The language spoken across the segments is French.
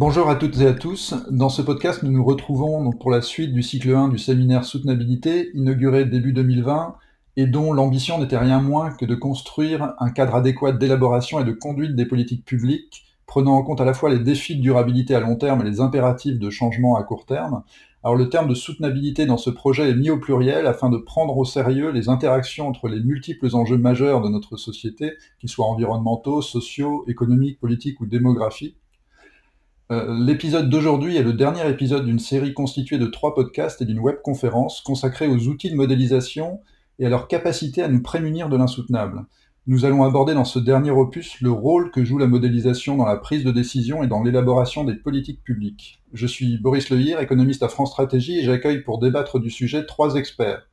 Bonjour à toutes et à tous. Dans ce podcast, nous nous retrouvons pour la suite du cycle 1 du séminaire Soutenabilité, inauguré début 2020 et dont l'ambition n'était rien moins que de construire un cadre adéquat d'élaboration et de conduite des politiques publiques, prenant en compte à la fois les défis de durabilité à long terme et les impératifs de changement à court terme. Alors le terme de soutenabilité dans ce projet est mis au pluriel afin de prendre au sérieux les interactions entre les multiples enjeux majeurs de notre société, qu'ils soient environnementaux, sociaux, économiques, politiques ou démographiques euh, l'épisode d'aujourd'hui est le dernier épisode d'une série constituée de trois podcasts et d'une webconférence consacrée aux outils de modélisation et à leur capacité à nous prémunir de l'insoutenable. Nous allons aborder dans ce dernier opus le rôle que joue la modélisation dans la prise de décision et dans l'élaboration des politiques publiques. Je suis Boris Lehir, économiste à France Stratégie, et j'accueille pour débattre du sujet trois experts.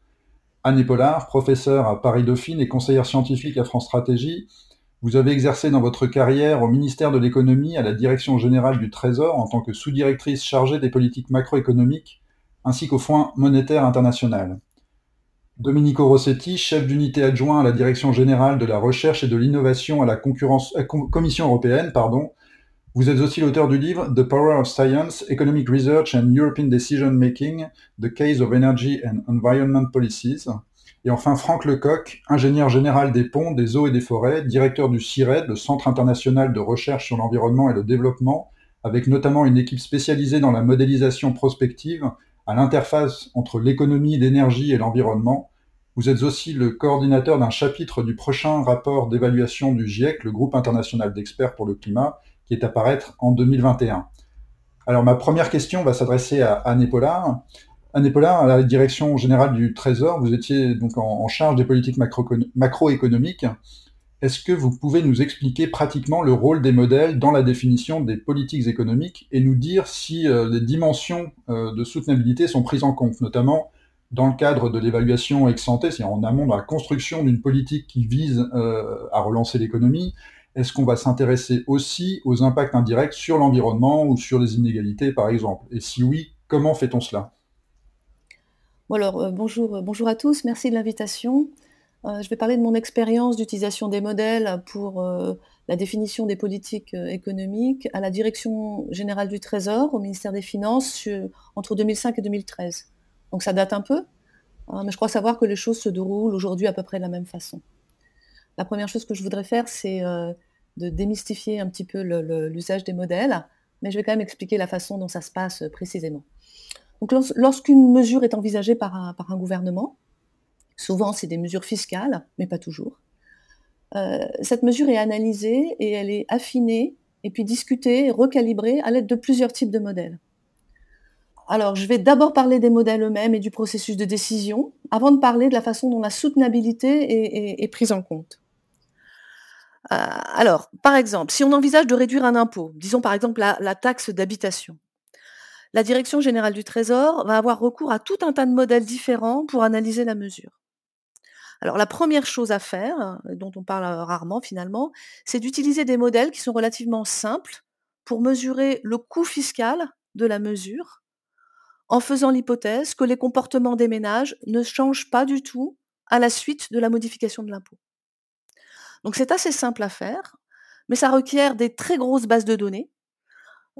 Anne Pollard, professeure à Paris Dauphine et conseillère scientifique à France Stratégie, vous avez exercé dans votre carrière au ministère de l'économie, à la direction générale du Trésor, en tant que sous-directrice chargée des politiques macroéconomiques, ainsi qu'au Fonds monétaire international. Domenico Rossetti, chef d'unité adjoint à la direction générale de la recherche et de l'innovation à la concurrence, euh, Commission européenne, pardon. Vous êtes aussi l'auteur du livre The Power of Science, Economic Research and European Decision Making, The Case of Energy and Environment Policies, et enfin, Franck Lecoq, ingénieur général des ponts, des eaux et des forêts, directeur du CIRED, le Centre international de recherche sur l'environnement et le développement, avec notamment une équipe spécialisée dans la modélisation prospective à l'interface entre l'économie d'énergie et l'environnement. Vous êtes aussi le coordinateur d'un chapitre du prochain rapport d'évaluation du GIEC, le groupe international d'experts pour le climat, qui est à paraître en 2021. Alors ma première question va s'adresser à Anne Pollard. Anne Paulin, à la direction générale du Trésor, vous étiez donc en, charge des politiques macroéconomiques. Est-ce que vous pouvez nous expliquer pratiquement le rôle des modèles dans la définition des politiques économiques et nous dire si euh, les dimensions euh, de soutenabilité sont prises en compte, notamment dans le cadre de l'évaluation ex ante, c'est-à-dire en amont de la construction d'une politique qui vise euh, à relancer l'économie? Est-ce qu'on va s'intéresser aussi aux impacts indirects sur l'environnement ou sur les inégalités, par exemple? Et si oui, comment fait-on cela? Euh, bonjour, euh, bonjour à tous, merci de l'invitation. Euh, je vais parler de mon expérience d'utilisation des modèles pour la définition des politiques économiques à la Direction générale du Trésor, au ministère des Finances, entre 2005 et 2013. Donc ça date un peu, hein, mais je crois savoir que les choses se déroulent aujourd'hui à peu près de la même façon. La première chose que je voudrais faire, c'est de démystifier un petit peu l'usage des modèles, mais je vais quand même expliquer la façon dont ça se passe précisément. Lorsqu'une mesure est envisagée par un, gouvernement, souvent c'est des mesures fiscales, mais pas toujours, euh, cette mesure est analysée et elle est affinée et puis discutée, recalibrée à l'aide de plusieurs types de modèles. Alors, je vais d'abord parler des modèles eux-mêmes et du processus de décision, avant de parler de la façon dont la soutenabilité est, prise en compte. Euh, alors, par exemple, si on envisage de réduire un impôt, disons par exemple la taxe d'habitation, la Direction générale du Trésor va avoir recours à tout un tas de modèles différents pour analyser la mesure. Alors la première chose à faire, dont on parle rarement finalement, c'est d'utiliser des modèles qui sont relativement simples pour mesurer le coût fiscal de la mesure en faisant l'hypothèse que les comportements des ménages ne changent pas du tout à la suite de la modification de l'impôt. Donc c'est assez simple à faire, mais ça requiert des très grosses bases de données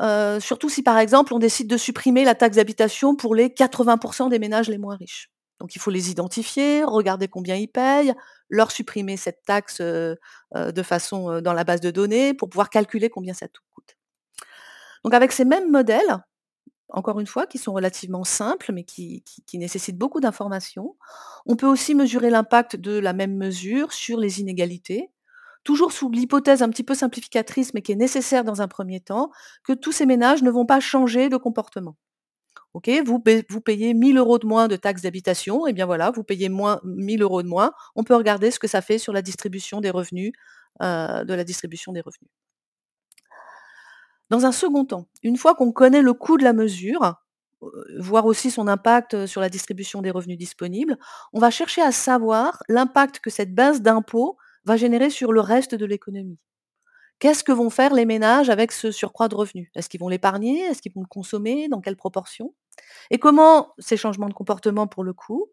euh, surtout si par exemple on décide de supprimer la taxe d'habitation pour les 80% des ménages les moins riches. Donc il faut les identifier, regarder combien ils payent, leur supprimer cette taxe euh, euh, de façon dans la base de données pour pouvoir calculer combien ça tout coûte. Donc avec ces mêmes modèles, encore une fois, qui sont relativement simples, mais qui nécessitent beaucoup d'informations, on peut aussi mesurer l'impact de la même mesure sur les inégalités, toujours sous l'hypothèse un petit peu simplificatrice, mais qui est nécessaire dans un premier temps, que tous ces ménages ne vont pas changer de comportement. Vous, vous payez 1000 euros de moins de taxes d'habitation, et bien voilà, vous payez moins 1000 euros de moins. On peut regarder ce que ça fait sur la distribution des revenus, euh, de la distribution des revenus. Dans un second temps, une fois qu'on connaît le coût de la mesure, euh, voir aussi son impact sur la distribution des revenus disponibles, on va chercher à savoir l'impact que cette base d'impôt va générer sur le reste de l'économie. Qu'est-ce que vont faire les ménages avec ce surcroît de revenus? Est-ce qu'ils vont l'épargner? Est-ce qu'ils vont le consommer? Dans quelle proportion? Et comment ces changements de comportement, pour le coup,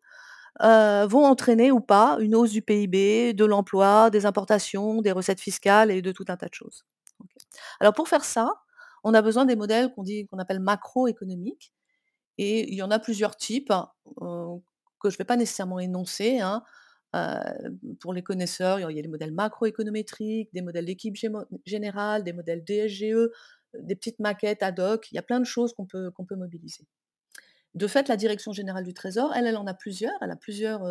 euh, vont entraîner ou pas une hausse du PIB, de l'emploi, des importations, des recettes fiscales et de tout un tas de choses? Alors pour faire ça, on a besoin des modèles qu'on qu'on appelle macroéconomiques et il y en a plusieurs types, que je vais pas nécessairement énoncer, hein. Pour les connaisseurs, il y a des modèles macroéconométriques, des modèles d'équipe générale, des modèles DSGE, des petites maquettes ad hoc, il y a plein de choses qu'on peut mobiliser. De fait, la direction générale du trésor, elle, elle en a plusieurs, elle a plusieurs,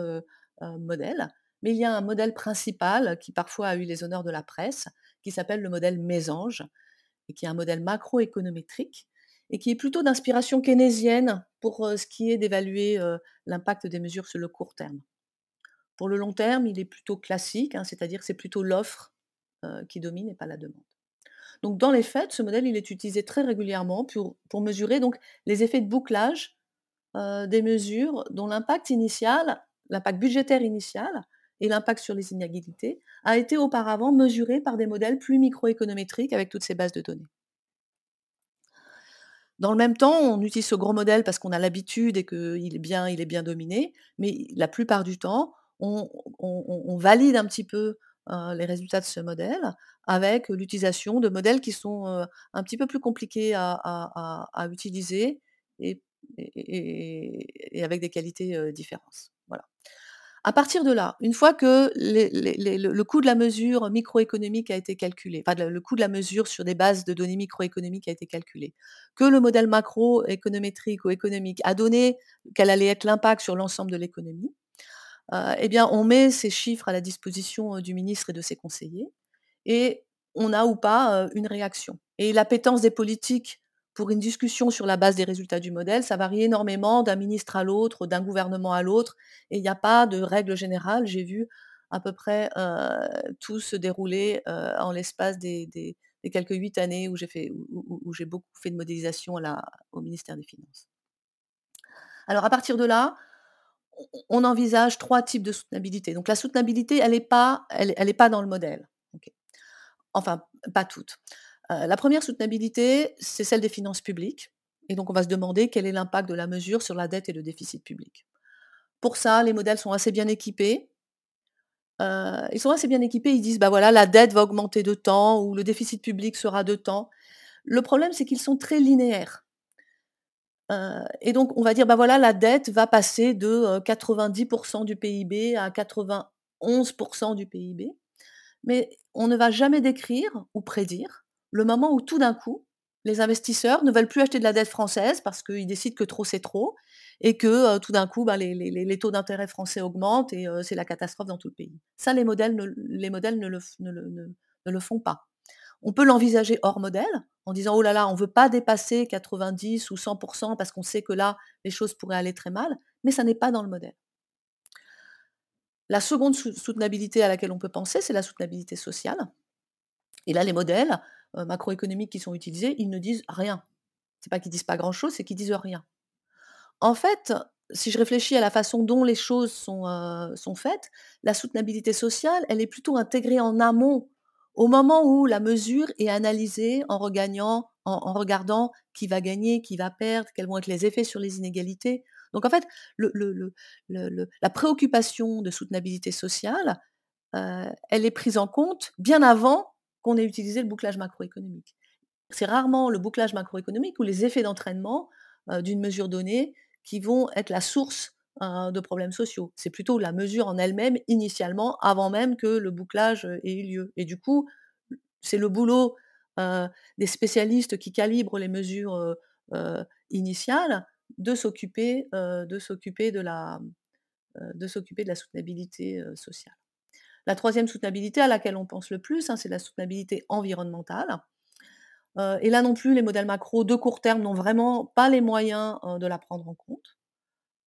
modèles, mais il y a un modèle principal qui parfois a eu les honneurs de la presse, qui s'appelle le modèle Mésange et qui est un modèle macroéconométrique et qui est plutôt d'inspiration keynésienne pour ce qui est d'évaluer l'impact des mesures sur le court terme. Pour le long terme, il est plutôt classique, hein, c'est-à-dire que c'est plutôt l'offre qui domine et pas la demande. Donc dans les faits, ce modèle il est utilisé très régulièrement pour, mesurer donc les effets de bouclage des mesures dont l'impact initial, l'impact budgétaire initial et l'impact sur les inégalités a été auparavant mesuré par des modèles plus microéconométriques avec toutes ces bases de données. Dans le même temps, on utilise ce gros modèle parce qu'on a l'habitude et qu'il est bien, il est bien dominé, mais la plupart du temps, on, valide un petit peu les résultats de ce modèle avec l'utilisation de modèles qui sont un petit peu plus compliqués à, utiliser et, avec des qualités différentes. Voilà. À partir de là, une fois que le coût de la mesure microéconomique a été calculé, enfin le coût de la mesure sur des bases de données microéconomiques a été calculé, que le modèle macroéconométrique ou économique a donné quel allait être l'impact sur l'ensemble de l'économie, eh bien on met ces chiffres à la disposition euh, du ministre et de ses conseillers et on a ou pas euh, une réaction. Et l'appétence des politiques pour une discussion sur la base des résultats du modèle, ça varie énormément d'un ministre à l'autre, d'un gouvernement à l'autre, et il n'y a pas de règle générale. J'ai vu à peu près euh, tout se dérouler euh, en l'espace des, quelques huit années où, j'ai beaucoup fait de modélisation au ministère des Finances. Alors à partir de là, on envisage trois types de soutenabilité. Donc la soutenabilité, elle n'est pas, elle, pas dans le modèle. Enfin, pas toutes. Euh, la première soutenabilité, c'est celle des finances publiques. Et donc, on va se demander quel est l'impact de la mesure sur la dette et le déficit public. Pour ça, les modèles sont assez bien équipés. Euh, ils sont assez bien équipés. Ils disent, bah voilà, la dette va augmenter de temps ou le déficit public sera de temps. Le problème, c'est qu'ils sont très linéaires. Euh, et donc, on va dire, bah voilà, la dette va passer de 90% du PIB à 91% du PIB. Mais on ne va jamais décrire ou prédire le moment où tout d'un coup, les investisseurs ne veulent plus acheter de la dette française parce qu'ils décident que trop c'est trop et que euh, tout d'un coup, bah, les, taux d'intérêt français augmentent et euh, c'est la catastrophe dans tout le pays. Ça, les modèles ne, les modèles ne, le, ne, le, font pas. On peut l'envisager hors modèle en disant oh là là, on ne veut pas dépasser 90 ou 100% parce qu'on sait que là, les choses pourraient aller très mal, mais ça n'est pas dans le modèle. La seconde soutenabilité à laquelle on peut penser, c'est la soutenabilité sociale. Et là, les modèles, euh, macroéconomiques qui sont utilisés, ils ne disent rien. C'est pas qu'ils disent pas grand-chose, c'est qu'ils disent rien. En fait, si je réfléchis à la façon dont les choses sont, euh, sont faites, la soutenabilité sociale, elle est plutôt intégrée en amont, au moment où la mesure est analysée en, regagnant, en, regardant qui va gagner, qui va perdre, quels vont être les effets sur les inégalités. Donc en fait, la préoccupation de soutenabilité sociale, euh, elle est prise en compte bien avant qu'on ait utilisé le bouclage macroéconomique. C'est rarement le bouclage macroéconomique ou les effets d'entraînement euh, d'une mesure donnée qui vont être la source euh, de problèmes sociaux. C'est plutôt la mesure en elle-même, initialement, avant même que le bouclage euh, ait eu lieu. Et du coup, c'est le boulot des spécialistes qui calibrent les mesures initiales de s'occuper de la soutenabilité sociale. La troisième soutenabilité à laquelle on pense le plus, hein, c'est la soutenabilité environnementale. Euh, et là non plus, les modèles macro de court terme n'ont vraiment pas les moyens euh, de la prendre en compte.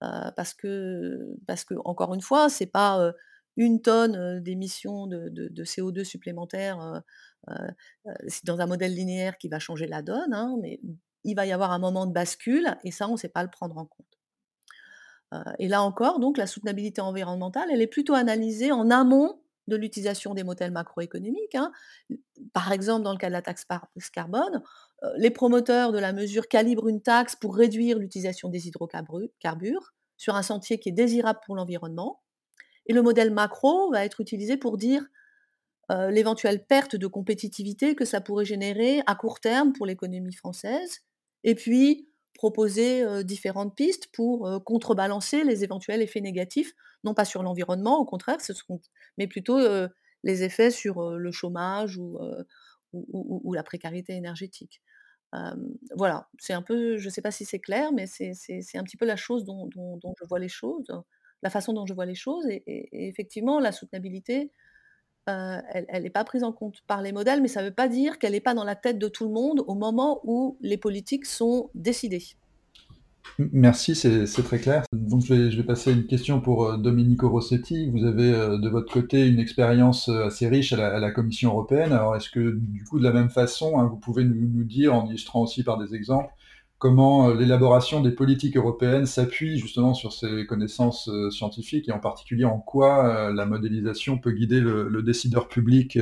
Euh, parce, que, parce que, encore une fois, ce n'est pas une tonne d'émissions de, CO2 supplémentaires dans un modèle linéaire qui va changer la donne, hein, mais il va y avoir un moment de bascule, et ça, on ne sait pas le prendre en compte. et là encore, donc, la soutenabilité environnementale, elle est plutôt analysée en amont de l'utilisation des modèles macroéconomiques. Hein. Par exemple, dans le cas de la taxe carbone, les promoteurs de la mesure calibrent une taxe pour réduire l'utilisation des hydrocarbures sur un sentier qui est désirable pour l'environnement. Et le modèle macro va être utilisé pour dire l'éventuelle perte de compétitivité que ça pourrait générer à court terme pour l'économie française, et puis proposer différentes pistes pour contrebalancer les éventuels effets négatifs, non pas sur l'environnement, au contraire, mais plutôt les effets sur le chômage ou, la précarité énergétique. Voilà, c'est un peu, je ne sais pas si c'est clair, mais c'est un petit peu la chose dont, je vois les choses, la façon dont je vois les choses, et, effectivement, la soutenabilité, elle n'est pas prise en compte par les modèles, mais ça ne veut pas dire qu'elle n'est pas dans la tête de tout le monde au moment où les politiques sont décidées. Merci, c'est très clair. Je vais, passer à une question pour euh, Domenico Rossetti. Vous avez euh, de votre côté une expérience euh, assez riche à la, Commission européenne. Alors est-ce que du coup de la même façon, hein, vous pouvez nous, dire, en illustrant aussi par des exemples, comment l'élaboration des politiques européennes s'appuie justement sur ces connaissances scientifiques et en particulier en quoi la modélisation peut guider le décideur public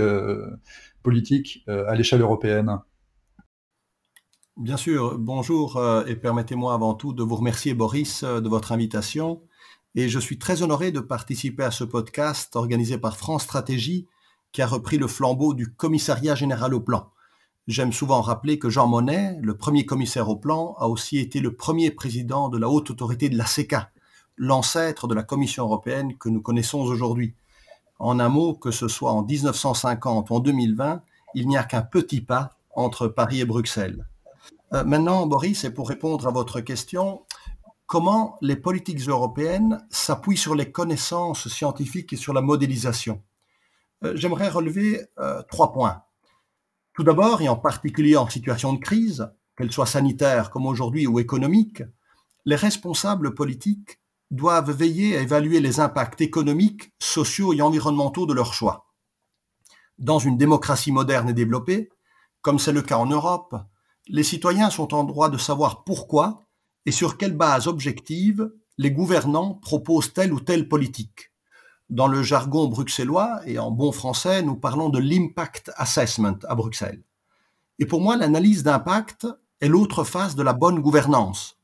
politique à l'échelle européenne? Bien sûr, bonjour euh, et permettez-moi avant tout de vous remercier Boris euh, de votre invitation. Et je suis très honoré de participer à ce podcast organisé par France Stratégie qui a repris le flambeau du commissariat général au plan. J'aime souvent rappeler que Jean Monnet, le premier commissaire au plan, a aussi été le premier président de la haute autorité de la CECA, l'ancêtre de la Commission européenne que nous connaissons aujourd'hui. En un mot, que ce soit en 1950 ou en 2020, il n'y a qu'un petit pas entre Paris et Bruxelles. Euh, maintenant, Boris, et pour répondre à votre question, comment les politiques européennes s'appuient sur les connaissances scientifiques et sur la modélisation? Euh, J'aimerais relever euh, trois points. Tout d'abord, et en particulier en situation de crise, qu'elle soit sanitaire comme aujourd'hui ou économique, les responsables politiques doivent veiller à évaluer les impacts économiques, sociaux et environnementaux de leurs choix. Dans une démocratie moderne et développée, comme c'est le cas en Europe, les citoyens sont en droit de savoir pourquoi et sur quelle base objective les gouvernants proposent telle ou telle politique. Dans le jargon bruxellois et en bon français, nous parlons de l'impact assessment à Bruxelles. Et pour moi, l'analyse d'impact est l'autre face de la bonne gouvernance.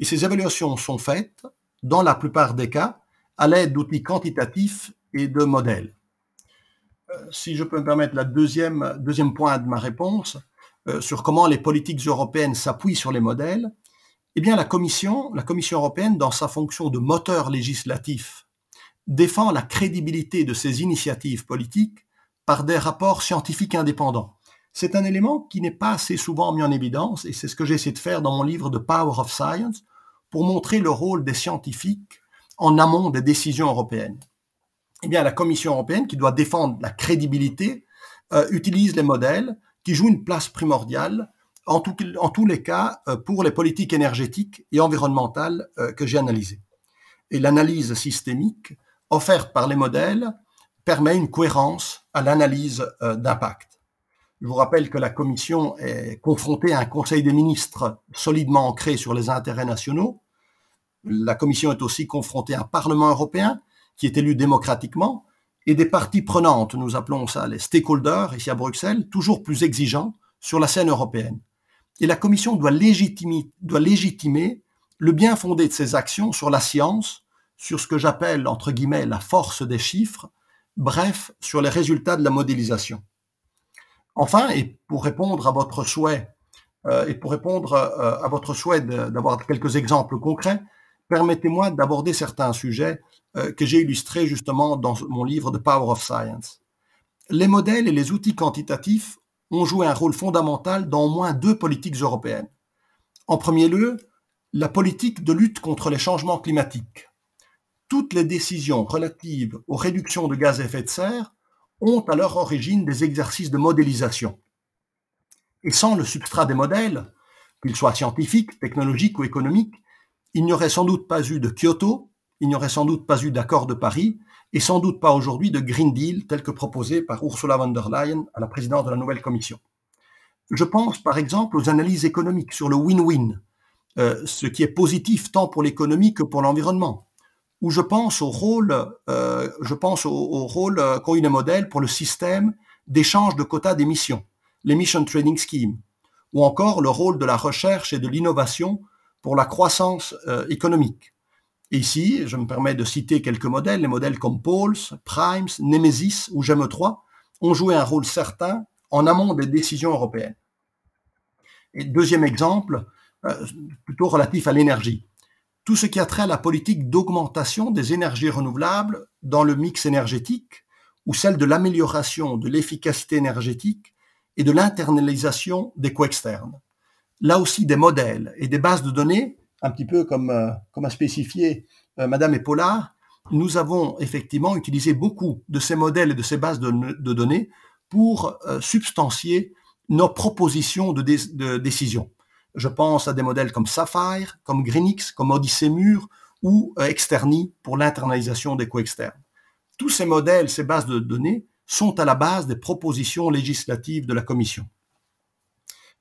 Et ces évaluations sont faites, dans la plupart des cas, à l'aide d'outils quantitatifs et de modèles. Euh, si je peux me permettre la deuxième, deuxième point de ma réponse, sur comment les politiques européennes s'appuient sur les modèles, eh bien la Commission, la Commission européenne, dans sa fonction de moteur législatif, défend la crédibilité de ses initiatives politiques par des rapports scientifiques indépendants. C'est un élément qui n'est pas assez souvent mis en évidence, et c'est ce que j'essaie de faire dans mon livre The Power of Science, pour montrer le rôle des scientifiques en amont des décisions européennes. Eh bien, la Commission européenne, qui doit défendre la crédibilité, euh, utilise les modèles qui joue une place primordiale, en, tous les cas, euh, pour les politiques énergétiques et environnementales euh, que j'ai analysées. Et l'analyse systémique offerte par les modèles permet une cohérence à l'analyse euh, d'impact. Je vous rappelle que la Commission est confrontée à un Conseil des ministres solidement ancré sur les intérêts nationaux. La Commission est aussi confrontée à un Parlement européen qui est élu démocratiquement et des parties prenantes, nous appelons ça les stakeholders ici à Bruxelles, toujours plus exigeants sur la scène européenne. Et la Commission doit légitimer, le bien fondé de ses actions sur la science, sur ce que j'appelle entre guillemets la force des chiffres, bref, sur les résultats de la modélisation. Enfin, et pour répondre à votre souhait, euh, et pour répondre euh, à votre souhait d'avoir quelques exemples concrets, permettez-moi d'aborder certains sujets euh, que j'ai illustrés justement dans mon livre The Power of Science. Les modèles et les outils quantitatifs ont joué un rôle fondamental dans au moins deux politiques européennes. En premier lieu, la politique de lutte contre les changements climatiques. Toutes les décisions relatives aux réductions de gaz à effet de serre ont à leur origine des exercices de modélisation. Et sans le substrat des modèles, qu'ils soient scientifiques, technologiques ou économiques, il n'y aurait sans doute pas eu de Kyoto, il n'y aurait sans doute pas eu d'accord de Paris, et sans doute pas aujourd'hui de Green Deal tel que proposé par Ursula von der Leyen à la présidente de la nouvelle commission. Je pense par exemple aux analyses économiques sur le win-win, euh, ce qui est positif tant pour l'économie que pour l'environnement. Ou je pense au rôle, euh, je pense au, modèles pour le système d'échange de quotas d'émissions, l'Emission Trading Scheme, ou encore le rôle de la recherche et de l'innovation pour la croissance euh, économique. ici, je me permets de citer quelques modèles, les modèles comme Pauls, Primes, Nemesis ou GEM3, ont joué un rôle certain en amont des décisions européennes. Deuxième exemple, euh, plutôt relatif à l'énergie. Tout ce qui a trait à la politique d'augmentation des énergies renouvelables dans le mix énergétique ou celle de l'amélioration de l'efficacité énergétique et de l'internalisation des coûts externes. Là aussi, des modèles et des bases de données, un petit peu comme, euh, a spécifié euh, Madame Epaulard, nous avons effectivement utilisé beaucoup de ces modèles et de ces bases de, données pour euh, substancier nos propositions de, décision. Je pense à des modèles comme Sapphire, comme Greenix, comme Odyssey Mur ou Externi pour l'internalisation des coûts externes. Tous ces modèles, ces bases de données sont à la base des propositions législatives de la Commission.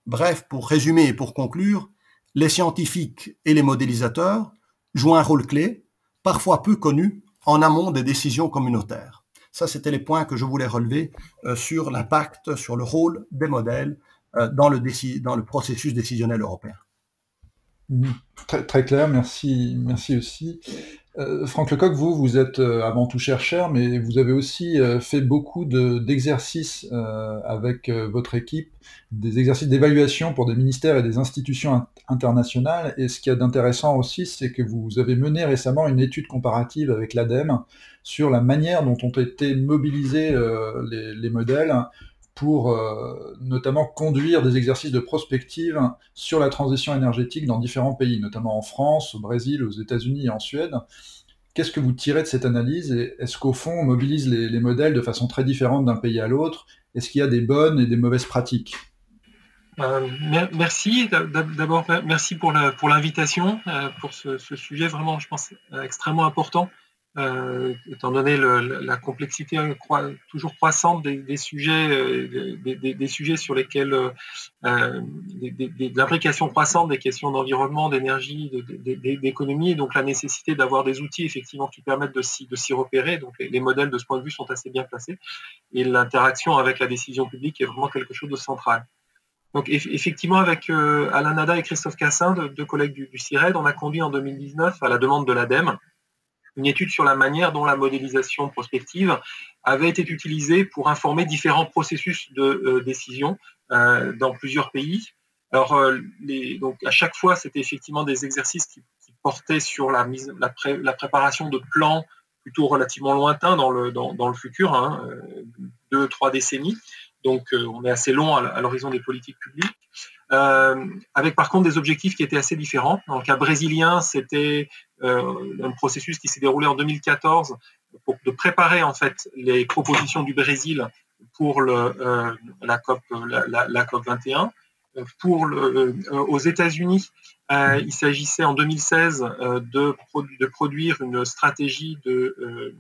Bref, pour résumer et pour conclure, les scientifiques et les modélisateurs jouent un rôle clé, parfois peu connu, en amont des décisions communautaires. Ça, c'était les points que je voulais relever euh, sur l'impact, sur le rôle des modèles euh, dans, le processus décisionnel européen. Très, très, clair, merci, merci aussi. Euh, Franck Lecoq, vous, vous êtes euh, avant tout chercheur, mais vous avez aussi euh, fait beaucoup d'exercices avec votre équipe, des exercices d'évaluation pour des ministères et des institutions internationales. Et ce qui est d'intéressant aussi, c'est que vous avez mené récemment une étude comparative avec l'ADEME sur la manière dont ont été mobilisés les modèles pour euh, notamment conduire des exercices de prospective sur la transition énergétique dans différents pays, notamment en France, au Brésil, aux États-Unis et en Suède. Qu'est-ce que vous tirez de cette analyse est-ce qu'au fond on mobilise les, modèles de façon très différente d'un pays à l'autre? Est-ce qu'il y a des bonnes et des mauvaises pratiques? Euh, merci. D'abord, merci pour l'invitation, euh, pour ce, sujet vraiment, je pense, extrêmement important. Euh, étant donné la complexité toujours croissante des, sujets, euh, des, sujets sur lesquels euh, l'implication croissante des questions d'environnement, d'énergie, d'économie, et donc la nécessité d'avoir des outils effectivement qui permettent de s'y repérer. Donc les, modèles de ce point de vue sont assez bien placés et l'interaction avec la décision publique est vraiment quelque chose de central. Donc effectivement, avec Alain Nada et Christophe Cassin, deux, collègues du, du CIRED, on a conduit en 2019, à la demande de l'ADEME, une étude sur la manière dont la modélisation prospective avait été utilisée pour informer différents processus de euh, décision euh, dans plusieurs pays. Alors, euh, donc à chaque fois, c'était effectivement des exercices qui, portaient sur la, mise, la, préparation de plans plutôt relativement lointains dans le, futur, hein, deux, trois décennies. Donc, on est assez long à l'horizon des politiques publiques. Euh, avec par contre des objectifs qui étaient assez différents. Dans le cas brésilien, c'était euh, un processus qui s'est déroulé en 2014 pour de préparer en fait les propositions du Brésil pour euh, la COP la, COP 21. Pour aux États-Unis, il s'agissait en 2016 de, de, produire une stratégie de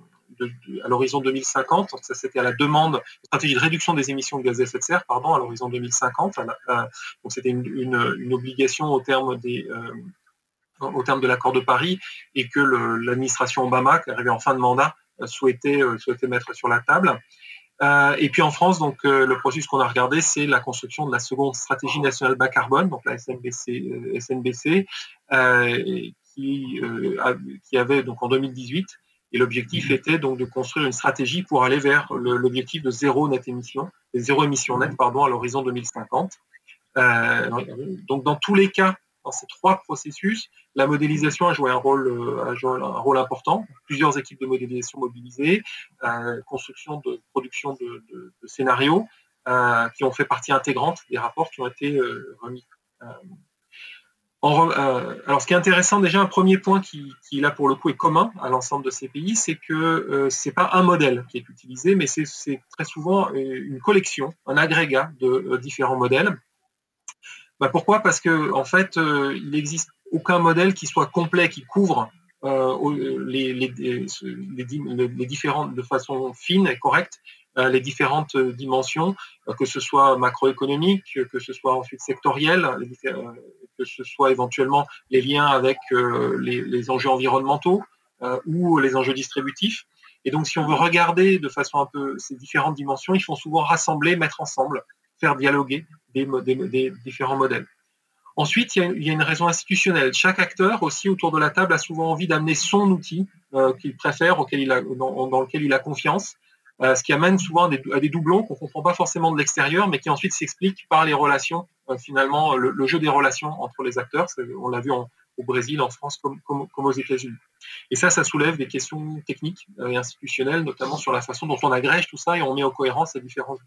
à l'horizon 2050. Ça, c'était à la demande, stratégie de réduction des émissions de gaz à effet de serre, pardon, à l'horizon 2050. donc, c'était une, obligation au terme des euh, au terme de l'accord de Paris et que l'administration Obama, qui arrivait en fin de mandat, euh, souhaitait, euh, souhaitait mettre sur la table. et puis en France, donc le processus qu'on a regardé, c'est la construction de la seconde stratégie nationale bas carbone, donc la SNBC, SNBC qui, qui avait donc en 2018 et l'objectif était donc de construire une stratégie pour aller vers l'objectif de zéro net émission, zéro émission nette pardon, à l'horizon 2050. Euh, donc dans tous les cas, dans ces trois processus, la modélisation a joué un rôle, euh, un rôle important. Plusieurs équipes de modélisation mobilisées, euh, construction de production de, scénarios qui ont fait partie intégrante des rapports qui ont été remis. Euh, alors, ce qui est intéressant, déjà, un premier point qui, là, pour le coup, est commun à l'ensemble de ces pays, c'est que euh, ce n'est pas un modèle qui est utilisé, mais c'est très souvent euh, une collection, un agrégat de différents modèles. Bah, pourquoi? Parce que en fait, il n'existe aucun modèle qui soit complet, qui couvre les, différentes de façon fine et correcte les différentes dimensions, que ce soit macroéconomique, que ce soit ensuite sectoriel, que ce soit éventuellement les liens avec euh, les, enjeux environnementaux euh, ou les enjeux distributifs. Et donc, si on veut regarder de façon un peu ces différentes dimensions, il faut souvent rassembler, mettre ensemble, faire dialoguer des, différents modèles. Ensuite, il y, a, une raison institutionnelle. Chaque acteur aussi autour de la table a souvent envie d'amener son outil euh, qu'il préfère, dans, lequel il a confiance. ce qui amène souvent à des, doublons qu'on ne comprend pas forcément de l'extérieur, mais qui ensuite s'expliquent par les relations, finalement, le, jeu des relations entre les acteurs. On l'a vu au Brésil, en France, comme, aux États-Unis. Et ça, ça soulève des questions techniques et institutionnelles, notamment sur la façon dont on agrège tout ça et on met en cohérence ces différents.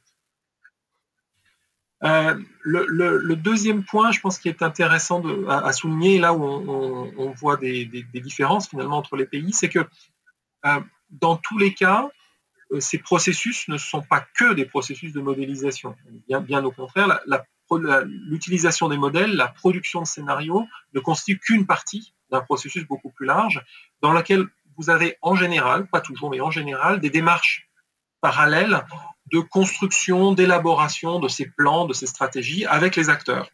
Euh, le, deuxième point, je pense, qui est intéressant à, souligner, là où on, voit des, différences finalement entre les pays, c'est que euh, dans tous les cas, euh, ces processus ne sont pas que des processus de modélisation. Bien, bien au contraire, l'utilisation des modèles, la production de scénarios ne constitue qu'une partie d'un processus beaucoup plus large, dans lequel vous avez en général, pas toujours, mais en général, des démarches parallèles de construction, d'élaboration de ces plans, de ces stratégies avec les acteurs.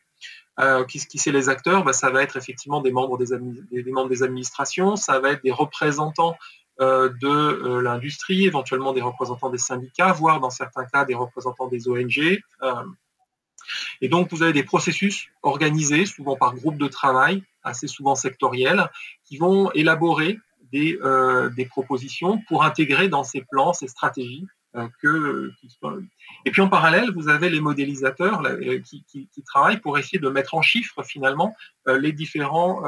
Euh, qui, qui c'est les acteurs? Ben, Ça va être effectivement des membres des, des, membres des administrations, ça va être des représentants euh, de euh, l'industrie, éventuellement des représentants des syndicats, voire dans certains cas des représentants des ONG. Et donc vous avez des processus organisés, souvent par groupe de travail, assez souvent sectoriels, qui vont élaborer des, des propositions pour intégrer dans ces plans, ces stratégies, euh, Et puis en parallèle, vous avez les modélisateurs euh, qui, travaillent pour essayer de mettre en chiffres finalement euh, les différents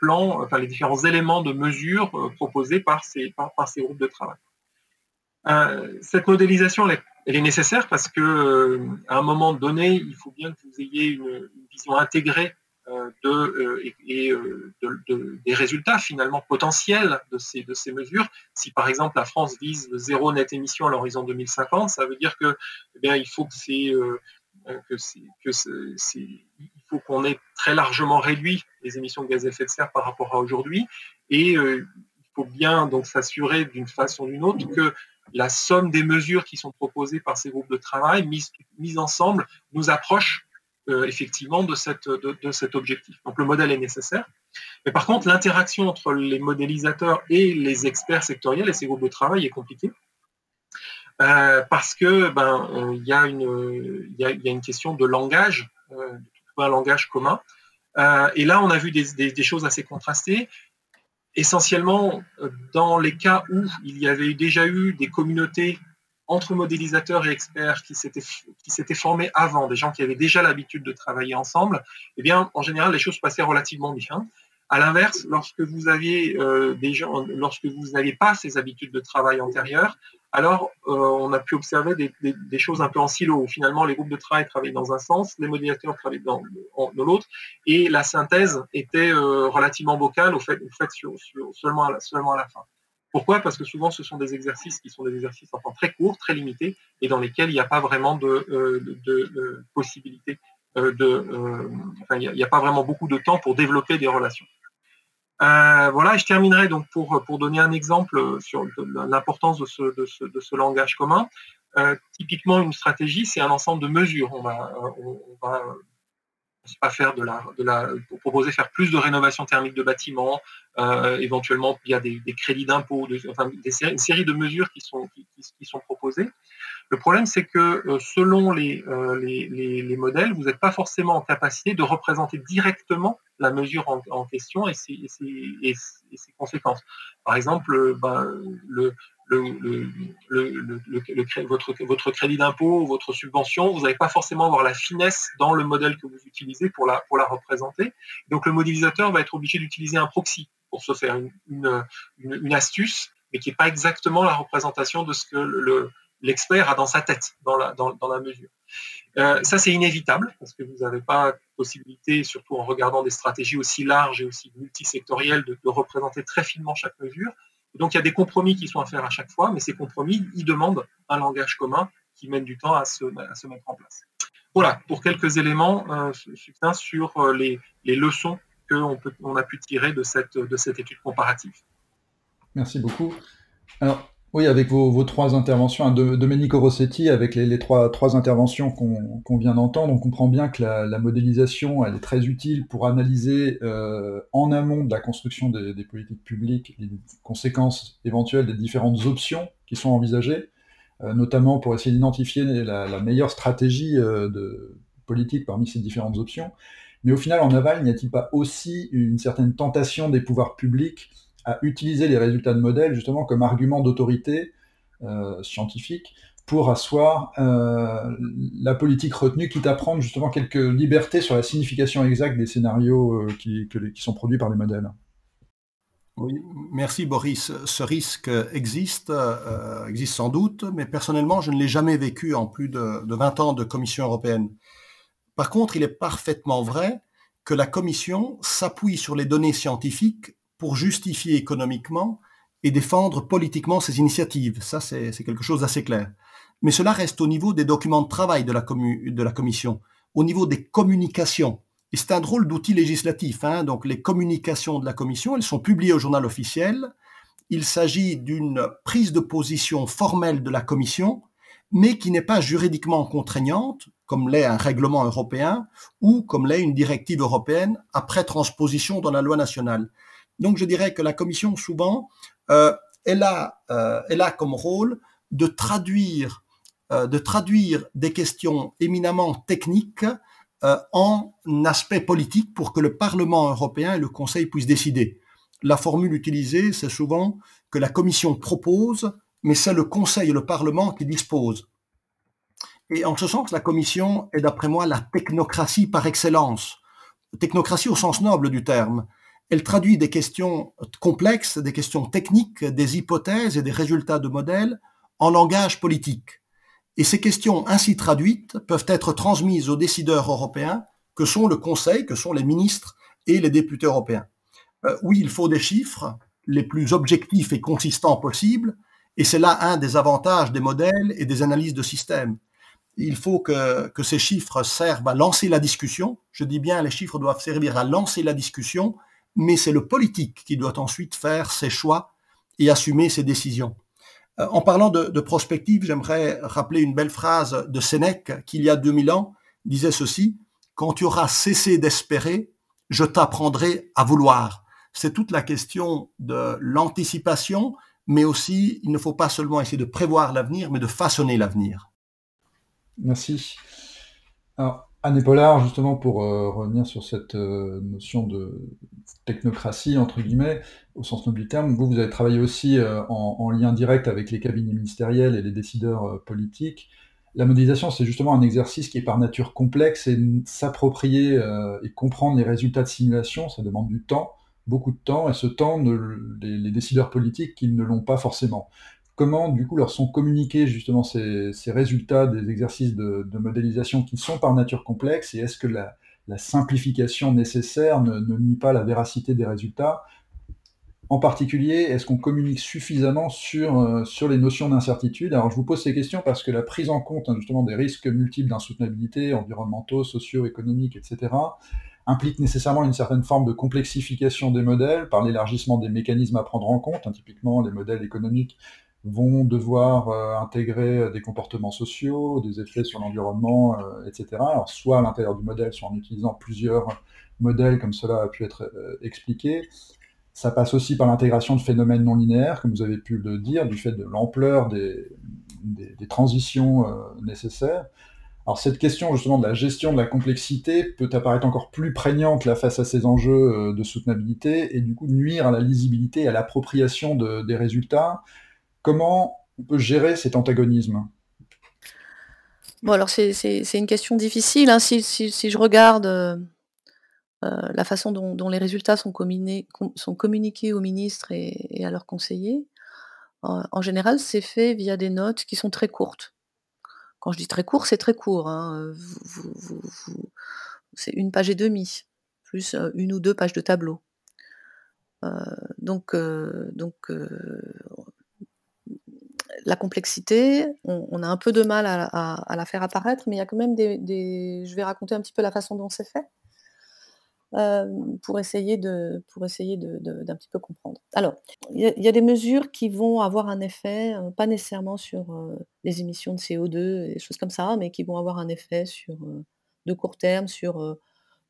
plans, enfin les différents éléments de mesure proposés par ces, par, ces groupes de travail. cette modélisation, elle est, nécessaire parce que à un moment donné, il faut bien que vous ayez une vision intégrée euh, de, euh, et, euh, des résultats finalement potentiels de ces, de ces mesures. Si par exemple la France vise le zéro net émission à l'horizon 2050, ça veut dire que eh bien, il faut que c'est que il faut qu'on ait très largement réduit les émissions de gaz à effet de serre par rapport à aujourd'hui et il faut bien donc s'assurer d'une façon ou d'une autre que la somme des mesures qui sont proposées par ces groupes de travail mises, ensemble nous approche euh, effectivement de, cette, de, cet objectif. Donc le modèle est nécessaire. Mais par contre, l'interaction entre les modélisateurs et les experts sectoriels et ces groupes de travail est compliquée. Euh, parce que ben euh, il y, a une y, a une question de langage, un langage commun. et là, on a vu des, des, choses assez contrastées. Essentiellement, dans les cas où il y avait déjà eu des communautés entre modélisateurs et experts qui s'étaient, qui s'étaient formés avant, des gens qui avaient déjà l'habitude de travailler ensemble, eh bien, en général, les choses passaient relativement bien. À l'inverse, lorsque vous aviez euh, pas ces habitudes de travail antérieures, alors euh, on a pu observer des, choses un peu en silo, où finalement les groupes de travail travaillaient dans un sens, les modélisateurs travaillaient dans, l'autre, et la synthèse était euh, relativement vocale au fait, seulement, à la, fin. Pourquoi? Parce que souvent, ce sont des exercices qui sont des exercices en temps très courts, très limités, et dans lesquels il n'y a pas vraiment de, de, possibilité Euh, enfin, il n'y a, pas vraiment beaucoup de temps pour développer des relations. voilà, et je terminerai donc pour, pour donner un exemple sur l'importance de ce, de, ce, langage commun. typiquement, une stratégie, c'est un ensemble de mesures. On va, on va pas faire de la, de la, pour proposer faire plus de rénovation thermique de bâtiments, euh, éventuellement il y a des, crédits d'impôt, enfin, une série de mesures qui sont, qui, sont proposées. Le problème, c'est que euh, selon les, euh, les, les, modèles, vous n'êtes pas forcément en capacité de représenter directement la mesure en, question et ses, conséquences. Par exemple, le, le, votre, crédit d'impôt, votre subvention, vous n'allez pas forcément avoir la finesse dans le modèle que vous utilisez pour la, représenter. Donc le modélisateur va être obligé d'utiliser un proxy pour se faire une, une, astuce, mais qui n'est pas exactement la représentation de ce que l'expert a dans sa tête, dans la, mesure. Euh, ça, c'est inévitable, parce que vous n'avez pas possibilité, surtout en regardant des stratégies aussi larges et aussi multisectorielles, de, représenter très finement chaque mesure. Donc il y a des compromis qui sont à faire à chaque fois, mais ces compromis, ils demandent un langage commun qui mène du temps à se, mettre en place. Voilà, pour quelques éléments euh, sur euh, les, leçons qu'on on a pu tirer de cette, de cette étude comparative. Merci beaucoup. Alors, oui, avec vos, trois interventions, hein, Domenico Rossetti, avec les, trois, trois, interventions qu'on vient d'entendre, on comprend bien que la, modélisation, elle est très utile pour analyser euh, en amont de la construction des, politiques publiques les conséquences éventuelles des différentes options qui sont envisagées, euh, notamment pour essayer d'identifier la, meilleure stratégie euh, de politique parmi ces différentes options. Mais au final, en aval, n'y a-t-il pas aussi une certaine tentation des pouvoirs publics à utiliser les résultats de modèles justement comme argument d'autorité scientifiques pour asseoir la politique retenue, quitte à prendre justement quelques libertés sur la signification exacte des scénarios qui, qui sont produits par les modèles. Oui, merci Boris. Ce risque existe, euh, existe sans doute, mais personnellement, je ne l'ai jamais vécu en plus de, 20 ans de Commission européenne. Par contre, il est parfaitement vrai que la Commission s'appuie sur les données scientifiques pour justifier économiquement et défendre politiquement ses initiatives. Ça, c'est quelque chose d'assez clair. Mais cela reste au niveau des documents de travail de la, Commission, au niveau des communications et c'est un drôle d'outil législatif. Hein. Donc les communications de la Commission, elles sont publiées au journal officiel. Il s'agit d'une prise de position formelle de la Commission, mais qui n'est pas juridiquement contraignante, comme l'est un règlement européen ou comme l'est une directive européenne après transposition dans la loi nationale. Donc je dirais que la Commission, souvent, euh, elle, a, euh, elle a comme rôle de traduire, euh, des questions éminemment techniques en aspect politique pour que le Parlement européen et le Conseil puissent décider. La formule utilisée, c'est souvent que la Commission propose, mais c'est le Conseil et le Parlement qui disposent. Et en ce sens, la Commission est, d'après moi, la technocratie par excellence. Technocratie au sens noble du terme. Elle traduit des questions complexes, des questions techniques, des hypothèses et des résultats de modèles en langage politique. Et ces questions ainsi traduites peuvent être transmises aux décideurs européens que sont le Conseil, que sont les ministres et les députés européens. Euh, oui, il faut des chiffres les plus objectifs et consistants possibles, et c'est là un des avantages des modèles et des analyses de système. Il faut que, que ces chiffres servent à lancer la discussion. Je dis bien, les chiffres doivent servir à lancer la discussion, mais c'est le politique qui doit ensuite faire ses choix et assumer ses décisions. Euh, en parlant de, prospective, j'aimerais rappeler une belle phrase de Sénèque qui, il y a 2000 ans, disait ceci, Quand tu auras cessé d'espérer, je t'apprendrai à vouloir. C'est toute la question de l'anticipation, mais aussi, il ne faut pas seulement essayer de prévoir l'avenir, mais de façonner l'avenir. Merci. Alors, Anne Pollard, justement, pour euh, revenir sur cette euh, notion de technocratie, entre guillemets, au sens noble du terme, vous, vous avez travaillé aussi euh, en, lien direct avec les cabinets ministériels et les décideurs politiques. La modélisation, c'est justement un exercice qui est par nature complexe et s'approprier et comprendre les résultats de simulation, ça demande du temps, beaucoup de temps, et ce temps, les, décideurs politiques, qui ne l'ont pas forcément comment du coup leur sont communiqués justement ces, résultats des exercices de, modélisation qui sont par nature complexes et est-ce que la, simplification nécessaire ne, nuit pas la véracité des résultats En particulier, est-ce qu'on communique suffisamment sur, euh, les notions d'incertitude? Alors je vous pose ces questions parce que la prise en compte hein, justement des risques multiples d'insoutenabilité, environnementaux, socio, économiques, etc., implique nécessairement une certaine forme de complexification des modèles par l'élargissement des mécanismes à prendre en compte. Hein, typiquement, les modèles économiques vont devoir euh, intégrer euh, des comportements sociaux, des effets sur l'environnement, euh, etc. Alors, soit à l'intérieur du modèle, soit en utilisant plusieurs modèles, comme cela a pu être expliqué. Ça passe aussi par l'intégration de phénomènes non linéaires, comme vous avez pu le dire, du fait de l'ampleur des, transitions nécessaires. Alors cette question justement de la gestion de la complexité peut apparaître encore plus prégnante face à ces enjeux de soutenabilité et du coup nuire à la lisibilité et à l'appropriation de, des résultats, Comment on peut gérer cet antagonisme? Bon, alors c'est une question difficile. Hein. Si, je regarde euh, euh, la façon dont, les résultats sont, communiqués aux ministres et, à leurs conseillers, en général, c'est fait via des notes qui sont très courtes. Quand je dis très court, c'est très court. Hein. c'est une page et demie, plus euh, une ou deux pages de tableau. donc, donc la complexité, on, a un peu de mal à, la faire apparaître, mais il y a quand même des, Je vais raconter un petit peu la façon dont c'est fait. Euh, pour essayer de pour essayer d'un petit peu comprendre. Alors, il y, a des mesures qui vont avoir un effet, euh, pas nécessairement sur euh, les émissions de CO2 et choses comme ça, mais qui vont avoir un effet sur de court terme sur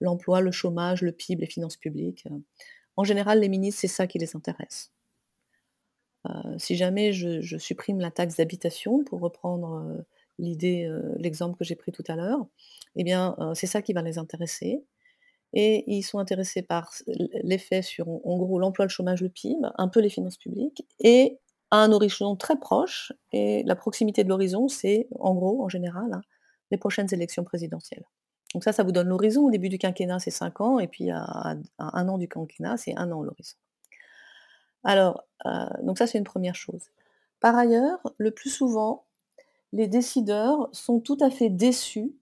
l'emploi, le chômage, le PIB, les finances publiques. En général, les ministres, c'est ça qui les intéresse. Euh, si jamais je, supprime la taxe d'habitation, pour reprendre euh, l'idée, euh, l'exemple que j'ai pris tout à l'heure, eh bien, c'est ça qui va les intéresser. Et ils sont intéressés par l'effet sur, en gros, l'emploi, le chômage, le PIB, un peu les finances publiques, et à un horizon très proche, et la proximité de l'horizon, c'est en gros, en général, hein, les prochaines élections présidentielles. Donc ça, ça vous donne l'horizon. Au début du quinquennat, c'est 5 ans, et puis à, un an du quinquennat, c'est un an l'horizon. Alors, euh, donc ça, c'est une première chose. Par ailleurs, le plus souvent, les décideurs sont tout à fait déçus